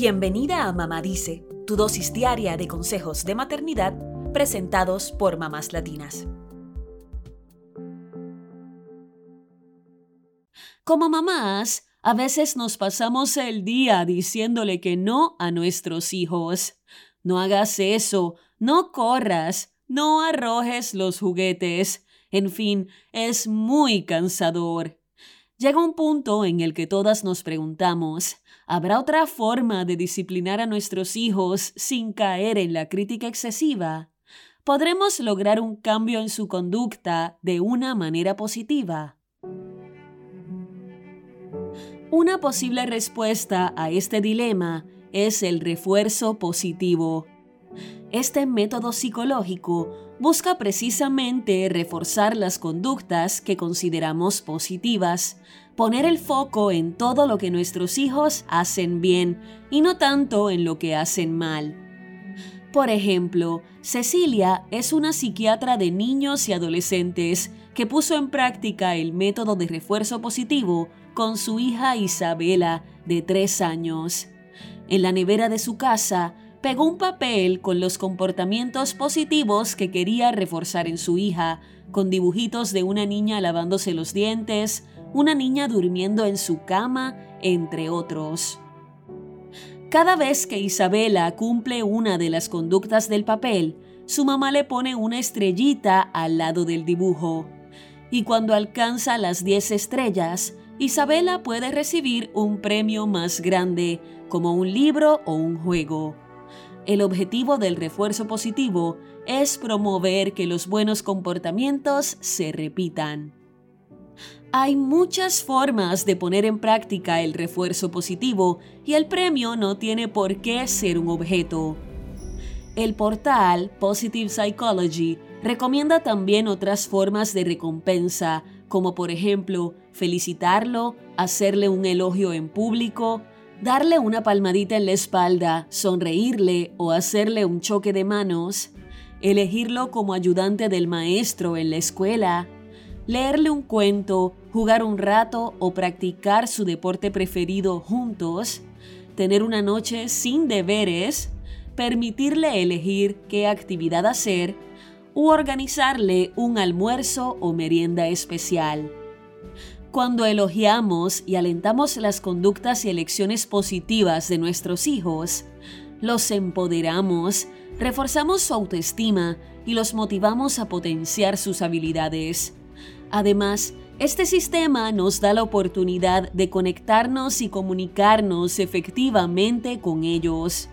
Bienvenida a Mamá Dice, tu dosis diaria de consejos de maternidad presentados por mamás latinas. Como mamás, a veces nos pasamos el día diciéndole que no a nuestros hijos. No hagas eso, no corras, no arrojes los juguetes. En fin, es muy cansador. Llega un punto en el que todas nos preguntamos, ¿habrá otra forma de disciplinar a nuestros hijos sin caer en la crítica excesiva? ¿Podremos lograr un cambio en su conducta de una manera positiva? Una posible respuesta a este dilema es el refuerzo positivo. Este método psicológico busca precisamente reforzar las conductas que consideramos positivas, poner el foco en todo lo que nuestros hijos hacen bien y no tanto en lo que hacen mal. Por ejemplo, Cecilia es una psiquiatra de niños y adolescentes que puso en práctica el método de refuerzo positivo con su hija Isabela, de tres años. En la nevera de su casa, pegó un papel con los comportamientos positivos que quería reforzar en su hija, con dibujitos de una niña lavándose los dientes, una niña durmiendo en su cama, entre otros. Cada vez que Isabela cumple una de las conductas del papel, su mamá le pone una estrellita al lado del dibujo. Y cuando alcanza las 10 estrellas, Isabela puede recibir un premio más grande, como un libro o un juego. El objetivo del refuerzo positivo es promover que los buenos comportamientos se repitan. Hay muchas formas de poner en práctica el refuerzo positivo y el premio no tiene por qué ser un objeto. El portal Positive Psychology recomienda también otras formas de recompensa, como por ejemplo felicitarlo, hacerle un elogio en público, darle una palmadita en la espalda, sonreírle o hacerle un choque de manos, elegirlo como ayudante del maestro en la escuela, leerle un cuento, jugar un rato o practicar su deporte preferido juntos, tener una noche sin deberes, permitirle elegir qué actividad hacer u organizarle un almuerzo o merienda especial. Cuando elogiamos y alentamos las conductas y elecciones positivas de nuestros hijos, los empoderamos, reforzamos su autoestima y los motivamos a potenciar sus habilidades. Además, este sistema nos da la oportunidad de conectarnos y comunicarnos efectivamente con ellos.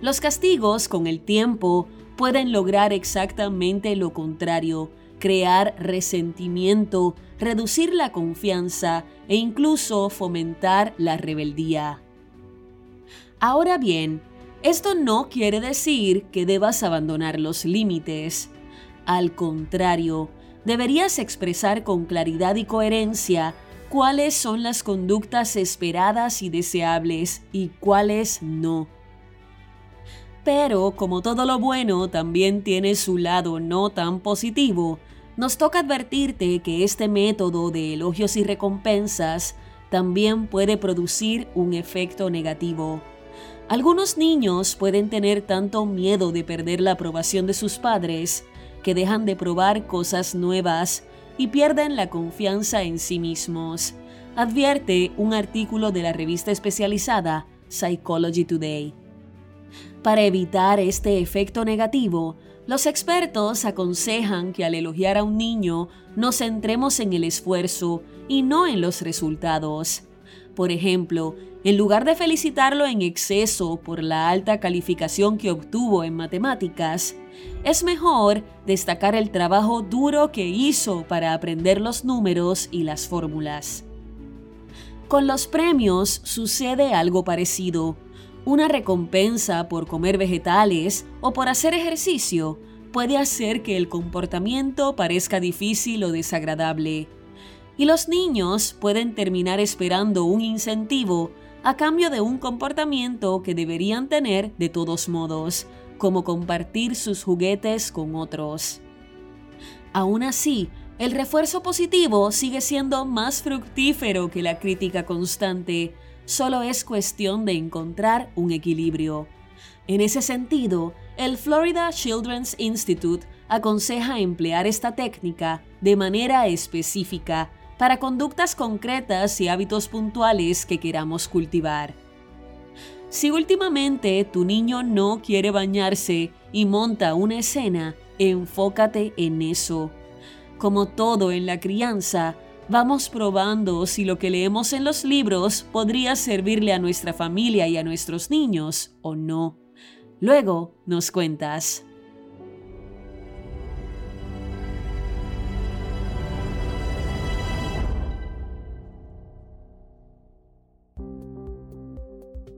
Los castigos con el tiempo pueden lograr exactamente lo contrario, crear resentimiento, reducir la confianza e incluso fomentar la rebeldía. Ahora bien, esto no quiere decir que debas abandonar los límites. Al contrario, deberías expresar con claridad y coherencia cuáles son las conductas esperadas y deseables y cuáles no. Pero como todo lo bueno también tiene su lado no tan positivo, nos toca advertirte que este método de elogios y recompensas también puede producir un efecto negativo. Algunos niños pueden tener tanto miedo de perder la aprobación de sus padres que dejan de probar cosas nuevas y pierden la confianza en sí mismos, advierte un artículo de la revista especializada Psychology Today. Para evitar este efecto negativo, los expertos aconsejan que al elogiar a un niño nos centremos en el esfuerzo y no en los resultados. Por ejemplo, en lugar de felicitarlo en exceso por la alta calificación que obtuvo en matemáticas, es mejor destacar el trabajo duro que hizo para aprender los números y las fórmulas. Con los premios sucede algo parecido una recompensa por comer vegetales o por hacer ejercicio puede hacer que el comportamiento parezca difícil o desagradable. Y los niños pueden terminar esperando un incentivo a cambio de un comportamiento que deberían tener de todos modos, como compartir sus juguetes con otros. Aún así, el refuerzo positivo sigue siendo más fructífero que la crítica constante, solo es cuestión de encontrar un equilibrio. En ese sentido, el Florida Children's Institute aconseja emplear esta técnica de manera específica para conductas concretas y hábitos puntuales que queramos cultivar. Si últimamente tu niño no quiere bañarse y monta una escena, enfócate en eso. Como todo en la crianza, vamos probando si lo que leemos en los libros podría servirle a nuestra familia y a nuestros niños o no. Luego nos cuentas.